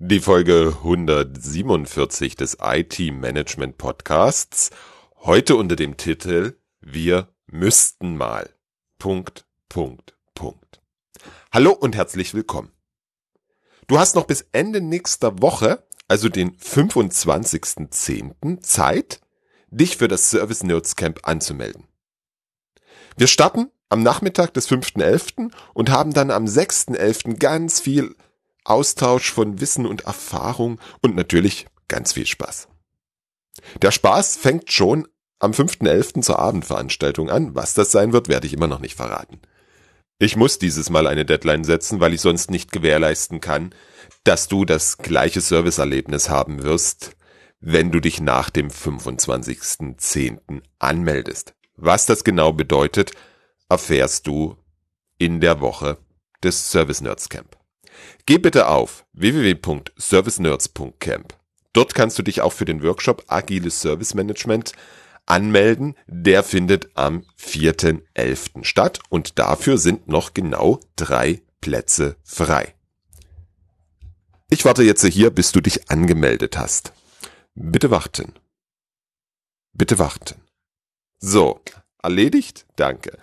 Die Folge 147 des IT-Management Podcasts. Heute unter dem Titel Wir müssten mal. Punkt, Punkt, Punkt. Hallo und herzlich willkommen. Du hast noch bis Ende nächster Woche, also den 25.10. Zeit, dich für das Service Notes Camp anzumelden. Wir starten am Nachmittag des 5.11. und haben dann am 6.11. ganz viel Austausch von Wissen und Erfahrung und natürlich ganz viel Spaß. Der Spaß fängt schon am 5.11. zur Abendveranstaltung an. Was das sein wird, werde ich immer noch nicht verraten. Ich muss dieses Mal eine Deadline setzen, weil ich sonst nicht gewährleisten kann, dass du das gleiche Serviceerlebnis haben wirst, wenn du dich nach dem 25.10. anmeldest. Was das genau bedeutet, erfährst du in der Woche des Service Nerds Camp. Geh bitte auf www.servicenerds.camp. Dort kannst du dich auch für den Workshop Agiles Service Management anmelden. Der findet am 4.11. statt und dafür sind noch genau drei Plätze frei. Ich warte jetzt hier, bis du dich angemeldet hast. Bitte warten. Bitte warten. So, erledigt? Danke.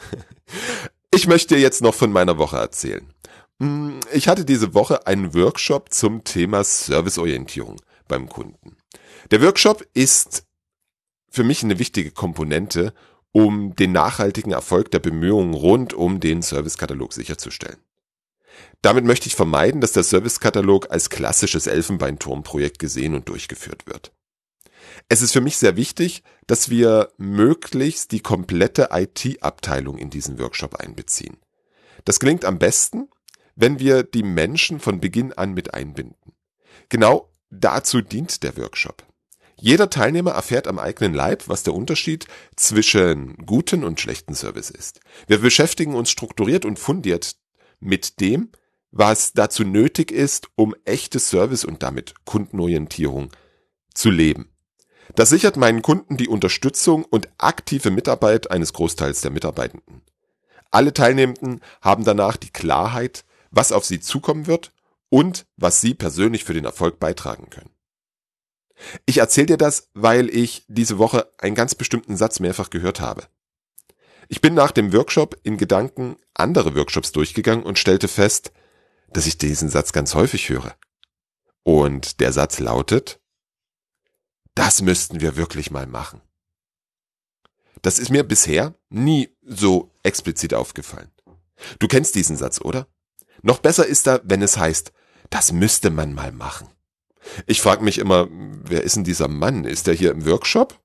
Ich möchte dir jetzt noch von meiner Woche erzählen. Hm, ich hatte diese Woche einen Workshop zum Thema Serviceorientierung beim Kunden. Der Workshop ist für mich eine wichtige Komponente, um den nachhaltigen Erfolg der Bemühungen rund um den Servicekatalog sicherzustellen. Damit möchte ich vermeiden, dass der Servicekatalog als klassisches Elfenbeinturmprojekt gesehen und durchgeführt wird. Es ist für mich sehr wichtig, dass wir möglichst die komplette IT-Abteilung in diesen Workshop einbeziehen. Das gelingt am besten, wenn wir die Menschen von Beginn an mit einbinden. Genau dazu dient der Workshop. Jeder Teilnehmer erfährt am eigenen Leib, was der Unterschied zwischen guten und schlechten Service ist. Wir beschäftigen uns strukturiert und fundiert mit dem, was dazu nötig ist, um echte Service und damit Kundenorientierung zu leben. Das sichert meinen Kunden die Unterstützung und aktive Mitarbeit eines Großteils der Mitarbeitenden. Alle Teilnehmenden haben danach die Klarheit, was auf sie zukommen wird und was sie persönlich für den Erfolg beitragen können. Ich erzähle dir das, weil ich diese Woche einen ganz bestimmten Satz mehrfach gehört habe. Ich bin nach dem Workshop in Gedanken andere Workshops durchgegangen und stellte fest, dass ich diesen Satz ganz häufig höre. Und der Satz lautet, das müssten wir wirklich mal machen. Das ist mir bisher nie so explizit aufgefallen. Du kennst diesen Satz, oder? Noch besser ist er, wenn es heißt, das müsste man mal machen. Ich frage mich immer, wer ist denn dieser Mann? Ist er hier im Workshop?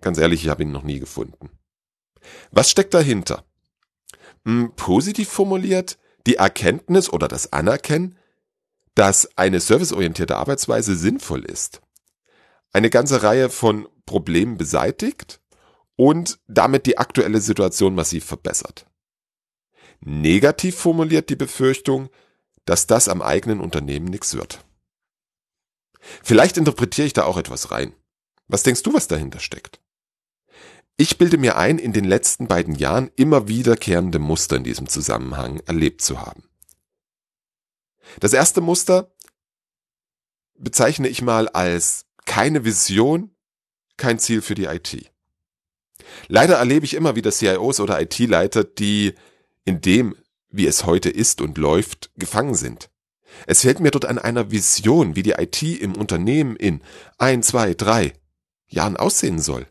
Ganz ehrlich, ich habe ihn noch nie gefunden. Was steckt dahinter? Hm, positiv formuliert, die Erkenntnis oder das Anerkennen, dass eine serviceorientierte Arbeitsweise sinnvoll ist. Eine ganze Reihe von Problemen beseitigt und damit die aktuelle Situation massiv verbessert. Negativ formuliert die Befürchtung, dass das am eigenen Unternehmen nichts wird. Vielleicht interpretiere ich da auch etwas rein. Was denkst du, was dahinter steckt? Ich bilde mir ein, in den letzten beiden Jahren immer wiederkehrende Muster in diesem Zusammenhang erlebt zu haben. Das erste Muster bezeichne ich mal als keine Vision, kein Ziel für die IT. Leider erlebe ich immer wieder CIOs oder IT-Leiter, die in dem, wie es heute ist und läuft, gefangen sind. Es fehlt mir dort an einer Vision, wie die IT im Unternehmen in ein, zwei, drei Jahren aussehen soll.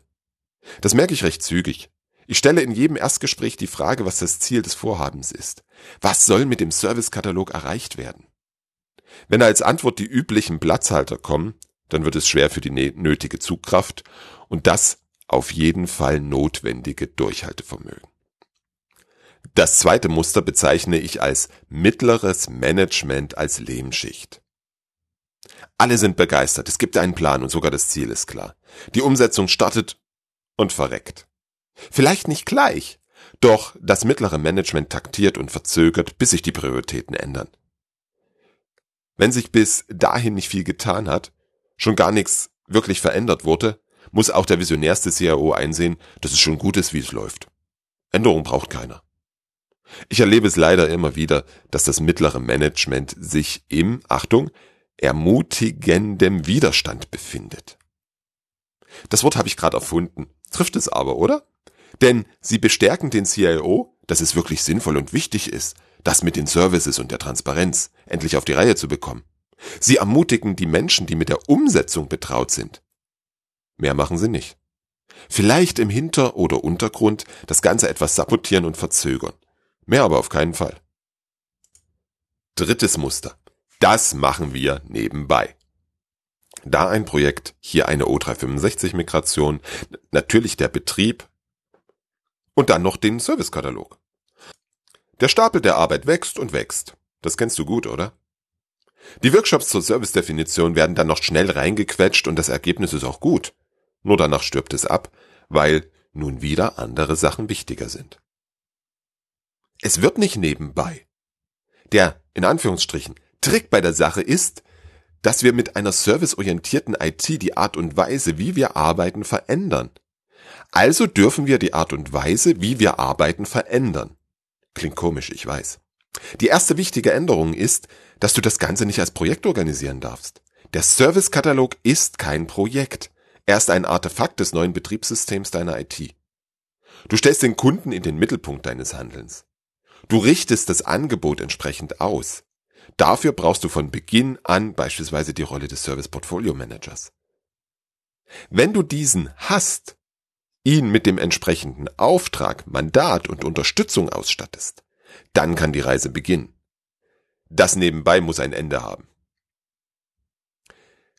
Das merke ich recht zügig. Ich stelle in jedem Erstgespräch die Frage, was das Ziel des Vorhabens ist. Was soll mit dem Servicekatalog erreicht werden? Wenn als Antwort die üblichen Platzhalter kommen, dann wird es schwer für die nötige Zugkraft und das auf jeden Fall notwendige Durchhaltevermögen. Das zweite Muster bezeichne ich als mittleres Management als Lehmschicht. Alle sind begeistert, es gibt einen Plan und sogar das Ziel ist klar. Die Umsetzung startet und verreckt. Vielleicht nicht gleich, doch das mittlere Management taktiert und verzögert, bis sich die Prioritäten ändern. Wenn sich bis dahin nicht viel getan hat, schon gar nichts wirklich verändert wurde, muss auch der visionärste CIO einsehen, dass es schon gut ist, wie es läuft. Änderung braucht keiner. Ich erlebe es leider immer wieder, dass das mittlere Management sich im, Achtung, ermutigendem Widerstand befindet. Das Wort habe ich gerade erfunden. Trifft es aber, oder? Denn sie bestärken den CIO, dass es wirklich sinnvoll und wichtig ist, das mit den Services und der Transparenz endlich auf die Reihe zu bekommen. Sie ermutigen die Menschen, die mit der Umsetzung betraut sind. Mehr machen sie nicht. Vielleicht im Hinter- oder Untergrund das Ganze etwas sabotieren und verzögern. Mehr aber auf keinen Fall. Drittes Muster. Das machen wir nebenbei. Da ein Projekt, hier eine O365-Migration, natürlich der Betrieb und dann noch den Servicekatalog. Der Stapel der Arbeit wächst und wächst. Das kennst du gut, oder? Die Workshops zur Service-Definition werden dann noch schnell reingequetscht und das Ergebnis ist auch gut. Nur danach stirbt es ab, weil nun wieder andere Sachen wichtiger sind. Es wird nicht nebenbei. Der, in Anführungsstrichen, Trick bei der Sache ist, dass wir mit einer serviceorientierten IT die Art und Weise, wie wir arbeiten, verändern. Also dürfen wir die Art und Weise, wie wir arbeiten, verändern. Klingt komisch, ich weiß. Die erste wichtige Änderung ist, dass du das Ganze nicht als Projekt organisieren darfst. Der Servicekatalog ist kein Projekt. Er ist ein Artefakt des neuen Betriebssystems deiner IT. Du stellst den Kunden in den Mittelpunkt deines Handelns. Du richtest das Angebot entsprechend aus. Dafür brauchst du von Beginn an beispielsweise die Rolle des Service Portfolio Managers. Wenn du diesen hast, ihn mit dem entsprechenden Auftrag, Mandat und Unterstützung ausstattest, dann kann die Reise beginnen. Das nebenbei muss ein Ende haben.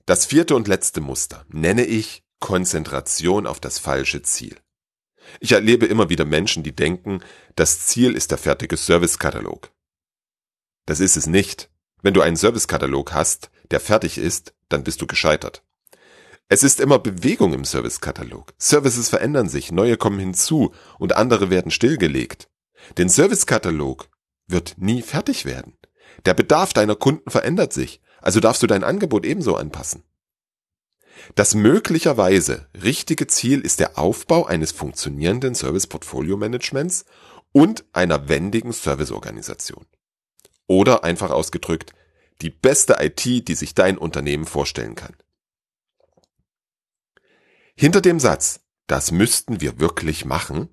Das vierte und letzte Muster nenne ich Konzentration auf das falsche Ziel. Ich erlebe immer wieder Menschen, die denken, das Ziel ist der fertige Servicekatalog. Das ist es nicht. Wenn du einen Servicekatalog hast, der fertig ist, dann bist du gescheitert. Es ist immer Bewegung im Servicekatalog. Services verändern sich, neue kommen hinzu und andere werden stillgelegt. Den Servicekatalog wird nie fertig werden. Der Bedarf deiner Kunden verändert sich, also darfst du dein Angebot ebenso anpassen. Das möglicherweise richtige Ziel ist der Aufbau eines funktionierenden Service Portfolio Managements und einer wendigen Serviceorganisation. Oder einfach ausgedrückt, die beste IT, die sich dein Unternehmen vorstellen kann. Hinter dem Satz, das müssten wir wirklich machen,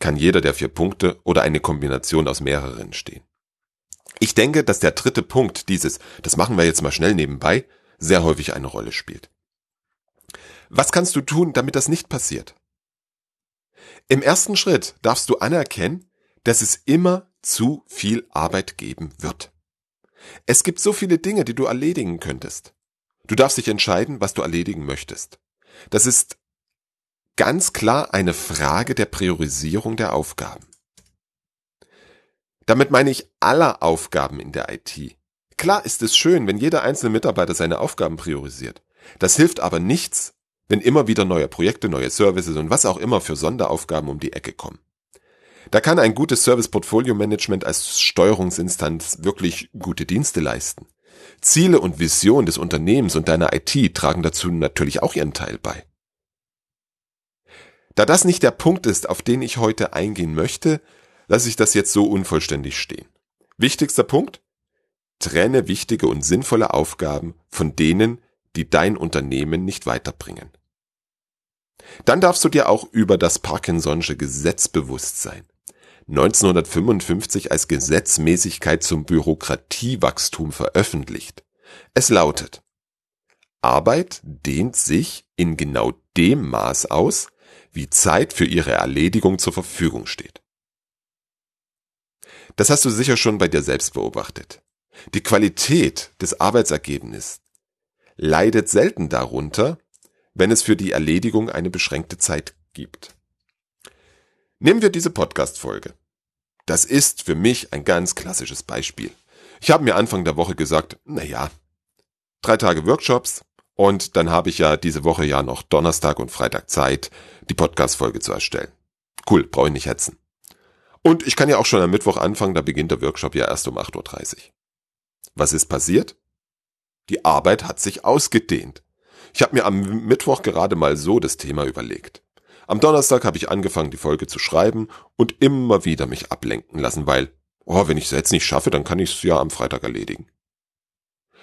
kann jeder der vier Punkte oder eine Kombination aus mehreren stehen. Ich denke, dass der dritte Punkt dieses, das machen wir jetzt mal schnell nebenbei, sehr häufig eine Rolle spielt. Was kannst du tun, damit das nicht passiert? Im ersten Schritt darfst du anerkennen, dass es immer zu viel Arbeit geben wird. Es gibt so viele Dinge, die du erledigen könntest. Du darfst dich entscheiden, was du erledigen möchtest. Das ist ganz klar eine Frage der Priorisierung der Aufgaben. Damit meine ich aller Aufgaben in der IT. Klar ist es schön, wenn jeder einzelne Mitarbeiter seine Aufgaben priorisiert. Das hilft aber nichts, wenn immer wieder neue Projekte, neue Services und was auch immer für Sonderaufgaben um die Ecke kommen. Da kann ein gutes Service Portfolio Management als Steuerungsinstanz wirklich gute Dienste leisten. Ziele und Vision des Unternehmens und deiner IT tragen dazu natürlich auch ihren Teil bei. Da das nicht der Punkt ist, auf den ich heute eingehen möchte, lasse ich das jetzt so unvollständig stehen. Wichtigster Punkt? Trenne wichtige und sinnvolle Aufgaben von denen, die dein Unternehmen nicht weiterbringen. Dann darfst du dir auch über das Parkinson'sche Gesetz bewusst sein. 1955 als Gesetzmäßigkeit zum Bürokratiewachstum veröffentlicht. Es lautet, Arbeit dehnt sich in genau dem Maß aus, wie Zeit für ihre Erledigung zur Verfügung steht. Das hast du sicher schon bei dir selbst beobachtet. Die Qualität des Arbeitsergebnisses leidet selten darunter, wenn es für die Erledigung eine beschränkte Zeit gibt. Nehmen wir diese Podcast-Folge. Das ist für mich ein ganz klassisches Beispiel. Ich habe mir Anfang der Woche gesagt, na ja, drei Tage Workshops und dann habe ich ja diese Woche ja noch Donnerstag und Freitag Zeit, die Podcast-Folge zu erstellen. Cool, brauche ich nicht hetzen. Und ich kann ja auch schon am Mittwoch anfangen, da beginnt der Workshop ja erst um 8.30 Uhr. Was ist passiert? Die Arbeit hat sich ausgedehnt. Ich habe mir am Mittwoch gerade mal so das Thema überlegt. Am Donnerstag habe ich angefangen, die Folge zu schreiben und immer wieder mich ablenken lassen, weil, oh, wenn ich es jetzt nicht schaffe, dann kann ich es ja am Freitag erledigen.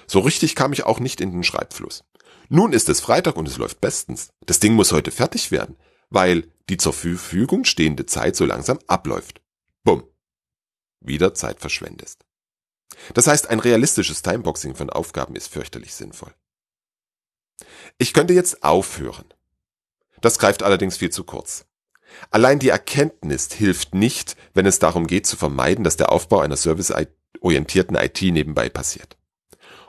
So richtig kam ich auch nicht in den Schreibfluss. Nun ist es Freitag und es läuft bestens. Das Ding muss heute fertig werden, weil die zur Verfügung stehende Zeit so langsam abläuft. Bumm. Wieder Zeit verschwendest. Das heißt, ein realistisches Timeboxing von Aufgaben ist fürchterlich sinnvoll. Ich könnte jetzt aufhören. Das greift allerdings viel zu kurz. Allein die Erkenntnis hilft nicht, wenn es darum geht zu vermeiden, dass der Aufbau einer serviceorientierten IT nebenbei passiert.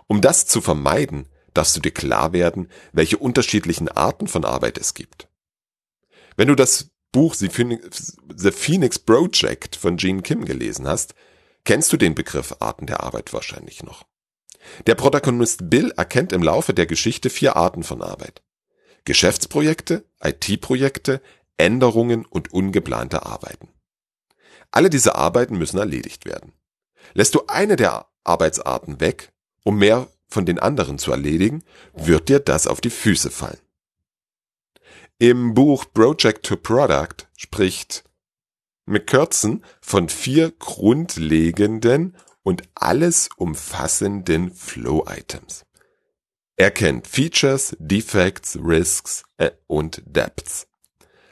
Um das zu vermeiden, darfst du dir klar werden, welche unterschiedlichen Arten von Arbeit es gibt. Wenn du das Buch The Phoenix Project von Gene Kim gelesen hast, kennst du den Begriff Arten der Arbeit wahrscheinlich noch. Der Protagonist Bill erkennt im Laufe der Geschichte vier Arten von Arbeit. Geschäftsprojekte, IT-Projekte, Änderungen und ungeplante Arbeiten. Alle diese Arbeiten müssen erledigt werden. Lässt du eine der Arbeitsarten weg, um mehr von den anderen zu erledigen, wird dir das auf die Füße fallen. Im Buch Project to Product spricht McCurtzen von vier grundlegenden und alles umfassenden Flow-Items. Er kennt Features, Defects, Risks äh, und Depths.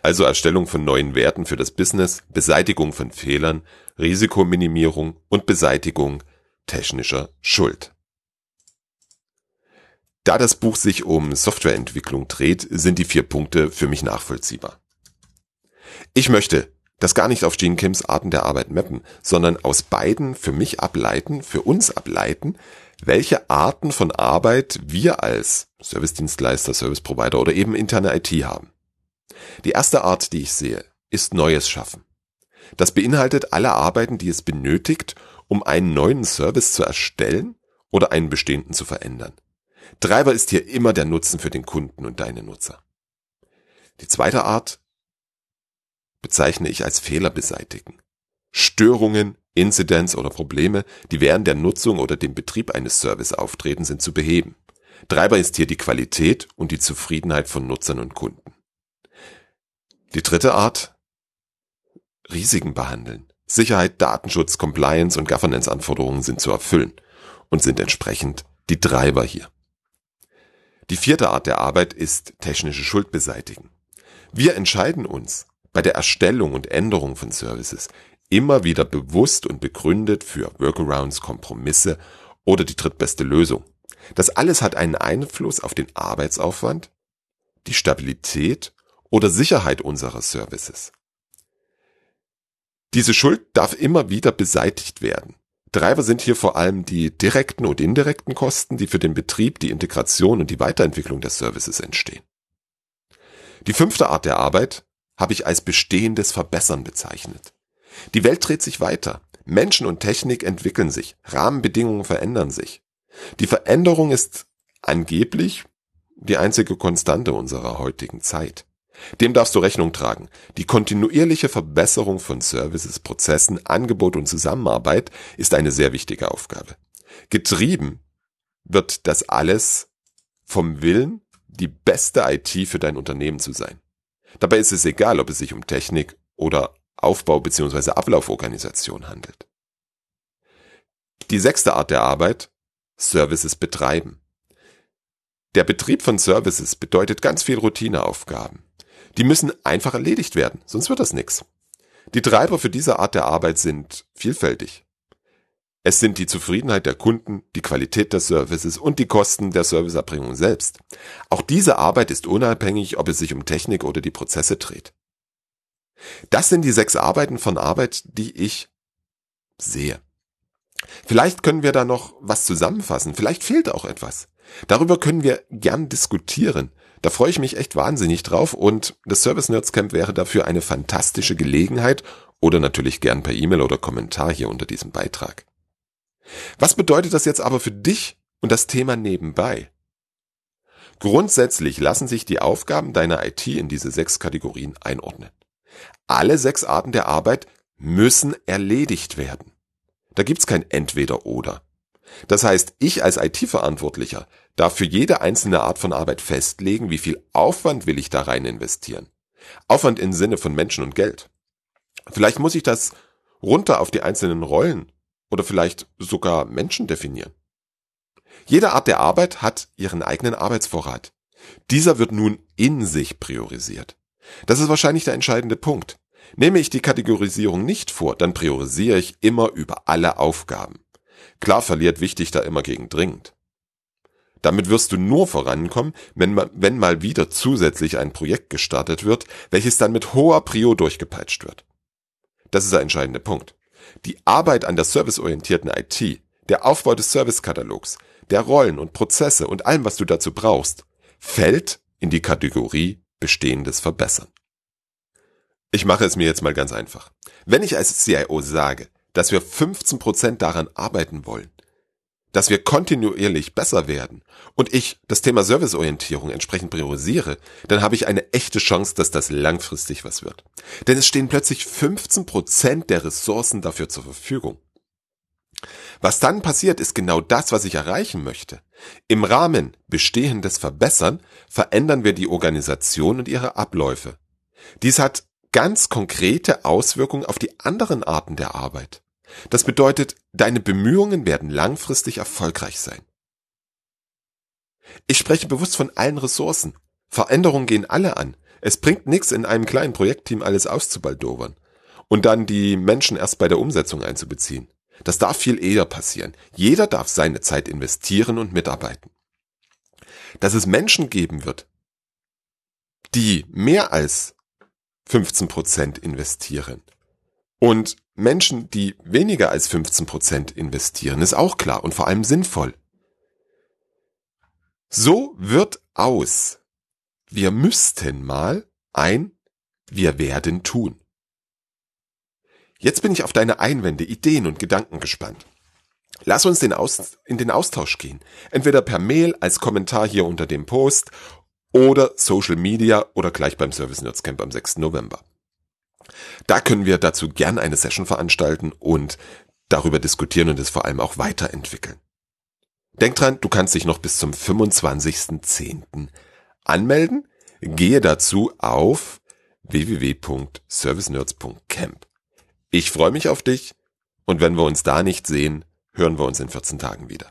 Also Erstellung von neuen Werten für das Business, Beseitigung von Fehlern, Risikominimierung und Beseitigung technischer Schuld. Da das Buch sich um Softwareentwicklung dreht, sind die vier Punkte für mich nachvollziehbar. Ich möchte das gar nicht auf Gene Kims Arten der Arbeit mappen, sondern aus beiden für mich ableiten, für uns ableiten, welche Arten von Arbeit wir als Servicedienstleister, Service Provider oder eben interne IT haben. Die erste Art, die ich sehe, ist Neues schaffen. Das beinhaltet alle Arbeiten, die es benötigt, um einen neuen Service zu erstellen oder einen bestehenden zu verändern. Treiber ist hier immer der Nutzen für den Kunden und deine Nutzer. Die zweite Art bezeichne ich als Fehler beseitigen. Störungen, Incidents oder Probleme, die während der Nutzung oder dem Betrieb eines Service auftreten, sind zu beheben. Treiber ist hier die Qualität und die Zufriedenheit von Nutzern und Kunden. Die dritte Art, Risiken behandeln. Sicherheit, Datenschutz, Compliance und Governance-Anforderungen sind zu erfüllen und sind entsprechend die Treiber hier. Die vierte Art der Arbeit ist technische Schuld beseitigen. Wir entscheiden uns bei der Erstellung und Änderung von Services immer wieder bewusst und begründet für Workarounds, Kompromisse oder die drittbeste Lösung. Das alles hat einen Einfluss auf den Arbeitsaufwand, die Stabilität oder Sicherheit unserer Services. Diese Schuld darf immer wieder beseitigt werden. Treiber sind hier vor allem die direkten und indirekten Kosten, die für den Betrieb, die Integration und die Weiterentwicklung der Services entstehen. Die fünfte Art der Arbeit habe ich als bestehendes Verbessern bezeichnet. Die Welt dreht sich weiter. Menschen und Technik entwickeln sich. Rahmenbedingungen verändern sich. Die Veränderung ist angeblich die einzige Konstante unserer heutigen Zeit. Dem darfst du Rechnung tragen. Die kontinuierliche Verbesserung von Services, Prozessen, Angebot und Zusammenarbeit ist eine sehr wichtige Aufgabe. Getrieben wird das alles vom Willen, die beste IT für dein Unternehmen zu sein. Dabei ist es egal, ob es sich um Technik oder Aufbau bzw. Ablauforganisation handelt. Die sechste Art der Arbeit, Services betreiben. Der Betrieb von Services bedeutet ganz viel Routineaufgaben. Die müssen einfach erledigt werden, sonst wird das nix. Die Treiber für diese Art der Arbeit sind vielfältig. Es sind die Zufriedenheit der Kunden, die Qualität des Services und die Kosten der Serviceerbringung selbst. Auch diese Arbeit ist unabhängig, ob es sich um Technik oder die Prozesse dreht. Das sind die sechs Arbeiten von Arbeit, die ich sehe. Vielleicht können wir da noch was zusammenfassen, vielleicht fehlt auch etwas. Darüber können wir gern diskutieren. Da freue ich mich echt wahnsinnig drauf und das Service Nerds Camp wäre dafür eine fantastische Gelegenheit oder natürlich gern per E-Mail oder Kommentar hier unter diesem Beitrag. Was bedeutet das jetzt aber für dich und das Thema nebenbei? Grundsätzlich lassen sich die Aufgaben deiner IT in diese sechs Kategorien einordnen. Alle sechs Arten der Arbeit müssen erledigt werden. Da gibt's kein Entweder oder. Das heißt, ich als IT-Verantwortlicher darf für jede einzelne Art von Arbeit festlegen, wie viel Aufwand will ich da rein investieren. Aufwand im Sinne von Menschen und Geld. Vielleicht muss ich das runter auf die einzelnen Rollen oder vielleicht sogar Menschen definieren. Jede Art der Arbeit hat ihren eigenen Arbeitsvorrat. Dieser wird nun in sich priorisiert. Das ist wahrscheinlich der entscheidende Punkt. Nehme ich die Kategorisierung nicht vor, dann priorisiere ich immer über alle Aufgaben. Klar verliert wichtig da immer gegen dringend. Damit wirst du nur vorankommen, wenn, wenn mal wieder zusätzlich ein Projekt gestartet wird, welches dann mit hoher Prio durchgepeitscht wird. Das ist der entscheidende Punkt. Die Arbeit an der serviceorientierten IT, der Aufbau des Servicekatalogs, der Rollen und Prozesse und allem, was du dazu brauchst, fällt in die Kategorie Bestehendes verbessern. Ich mache es mir jetzt mal ganz einfach. Wenn ich als CIO sage, dass wir 15% daran arbeiten wollen, dass wir kontinuierlich besser werden und ich das Thema Serviceorientierung entsprechend priorisiere, dann habe ich eine echte Chance, dass das langfristig was wird. Denn es stehen plötzlich 15% der Ressourcen dafür zur Verfügung. Was dann passiert, ist genau das, was ich erreichen möchte. Im Rahmen bestehendes Verbessern verändern wir die Organisation und ihre Abläufe. Dies hat ganz konkrete Auswirkungen auf die anderen Arten der Arbeit. Das bedeutet, deine Bemühungen werden langfristig erfolgreich sein. Ich spreche bewusst von allen Ressourcen. Veränderungen gehen alle an. Es bringt nichts, in einem kleinen Projektteam alles auszubaldowern und dann die Menschen erst bei der Umsetzung einzubeziehen. Das darf viel eher passieren. Jeder darf seine Zeit investieren und mitarbeiten. Dass es Menschen geben wird, die mehr als 15 Prozent investieren und Menschen, die weniger als 15 Prozent investieren, ist auch klar und vor allem sinnvoll. So wird aus. Wir müssten mal ein Wir werden tun. Jetzt bin ich auf deine Einwände, Ideen und Gedanken gespannt. Lass uns den Aus in den Austausch gehen. Entweder per Mail als Kommentar hier unter dem Post oder Social Media oder gleich beim Service Nerds Camp am 6. November. Da können wir dazu gern eine Session veranstalten und darüber diskutieren und es vor allem auch weiterentwickeln. Denk dran, du kannst dich noch bis zum 25.10. anmelden. Gehe dazu auf www.servicenerds.camp. Ich freue mich auf dich und wenn wir uns da nicht sehen, hören wir uns in 14 Tagen wieder.